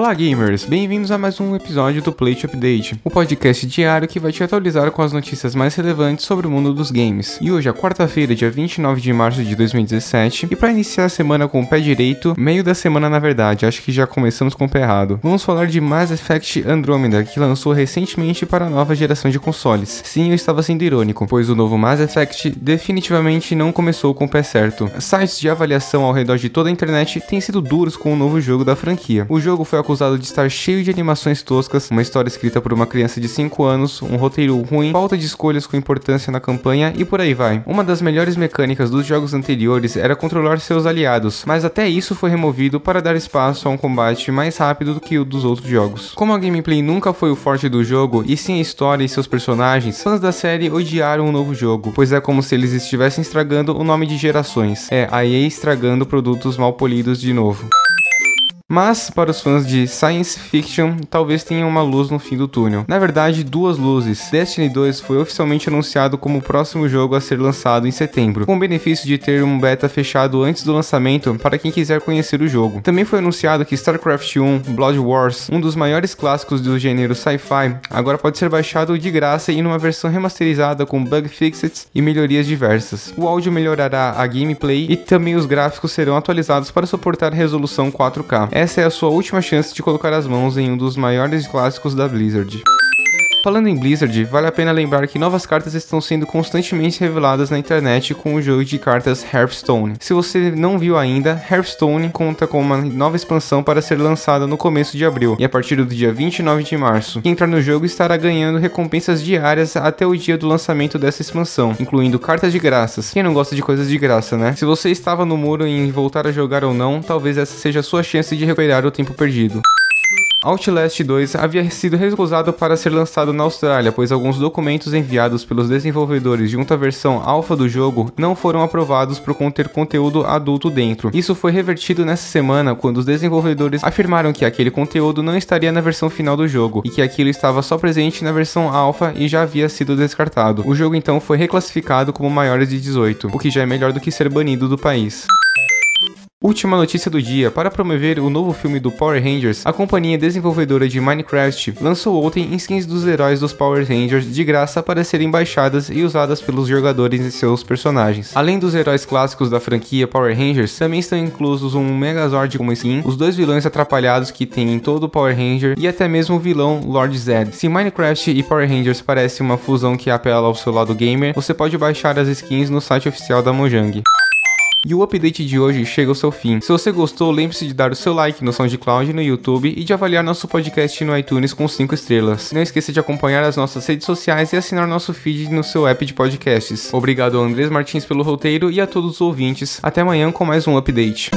Olá gamers, bem-vindos a mais um episódio do Plate Update, o podcast diário que vai te atualizar com as notícias mais relevantes sobre o mundo dos games. E hoje é quarta-feira, dia 29 de março de 2017, e para iniciar a semana com o pé direito, meio da semana na verdade, acho que já começamos com o pé errado. Vamos falar de Mass Effect Andromeda, que lançou recentemente para a nova geração de consoles. Sim, eu estava sendo irônico, pois o novo Mass Effect definitivamente não começou com o pé certo. Sites de avaliação ao redor de toda a internet têm sido duros com o novo jogo da franquia. O jogo foi acusado de estar cheio de animações toscas, uma história escrita por uma criança de 5 anos, um roteiro ruim, falta de escolhas com importância na campanha e por aí vai. Uma das melhores mecânicas dos jogos anteriores era controlar seus aliados, mas até isso foi removido para dar espaço a um combate mais rápido do que o dos outros jogos. Como a gameplay nunca foi o forte do jogo, e sim a história e seus personagens, fãs da série odiaram o novo jogo, pois é como se eles estivessem estragando o nome de gerações. É, a EA estragando produtos mal polidos de novo. Mas, para os fãs de science fiction, talvez tenha uma luz no fim do túnel. Na verdade, duas luzes. Destiny 2 foi oficialmente anunciado como o próximo jogo a ser lançado em setembro, com o benefício de ter um beta fechado antes do lançamento para quem quiser conhecer o jogo. Também foi anunciado que StarCraft 1 Blood Wars, um dos maiores clássicos do gênero sci-fi, agora pode ser baixado de graça e numa versão remasterizada com bug fixes e melhorias diversas. O áudio melhorará a gameplay e também os gráficos serão atualizados para suportar resolução 4K essa é a sua última chance de colocar as mãos em um dos maiores clássicos da Blizzard. Falando em Blizzard, vale a pena lembrar que novas cartas estão sendo constantemente reveladas na internet com o jogo de cartas Hearthstone. Se você não viu ainda, Hearthstone conta com uma nova expansão para ser lançada no começo de abril e a partir do dia 29 de março. Quem entrar no jogo estará ganhando recompensas diárias até o dia do lançamento dessa expansão, incluindo cartas de graças. Quem não gosta de coisas de graça, né? Se você estava no muro em voltar a jogar ou não, talvez essa seja a sua chance de recuperar o tempo perdido. Outlast 2 havia sido recusado para ser lançado na Austrália, pois alguns documentos enviados pelos desenvolvedores junto à versão alfa do jogo não foram aprovados por conter conteúdo adulto dentro. Isso foi revertido nessa semana quando os desenvolvedores afirmaram que aquele conteúdo não estaria na versão final do jogo e que aquilo estava só presente na versão alfa e já havia sido descartado. O jogo então foi reclassificado como maiores de 18, o que já é melhor do que ser banido do país. Última notícia do dia: para promover o novo filme do Power Rangers, a companhia desenvolvedora de Minecraft lançou ontem skins dos heróis dos Power Rangers de graça para serem baixadas e usadas pelos jogadores e seus personagens. Além dos heróis clássicos da franquia Power Rangers, também estão inclusos um Megazord como skin, os dois vilões atrapalhados que tem em todo o Power Ranger e até mesmo o vilão Lord Zed. Se Minecraft e Power Rangers parece uma fusão que apela ao seu lado gamer, você pode baixar as skins no site oficial da Mojang. E o update de hoje chega ao seu fim. Se você gostou, lembre-se de dar o seu like no SoundCloud no YouTube e de avaliar nosso podcast no iTunes com 5 estrelas. Não esqueça de acompanhar as nossas redes sociais e assinar nosso feed no seu app de podcasts. Obrigado ao Andrés Martins pelo roteiro e a todos os ouvintes. Até amanhã com mais um update.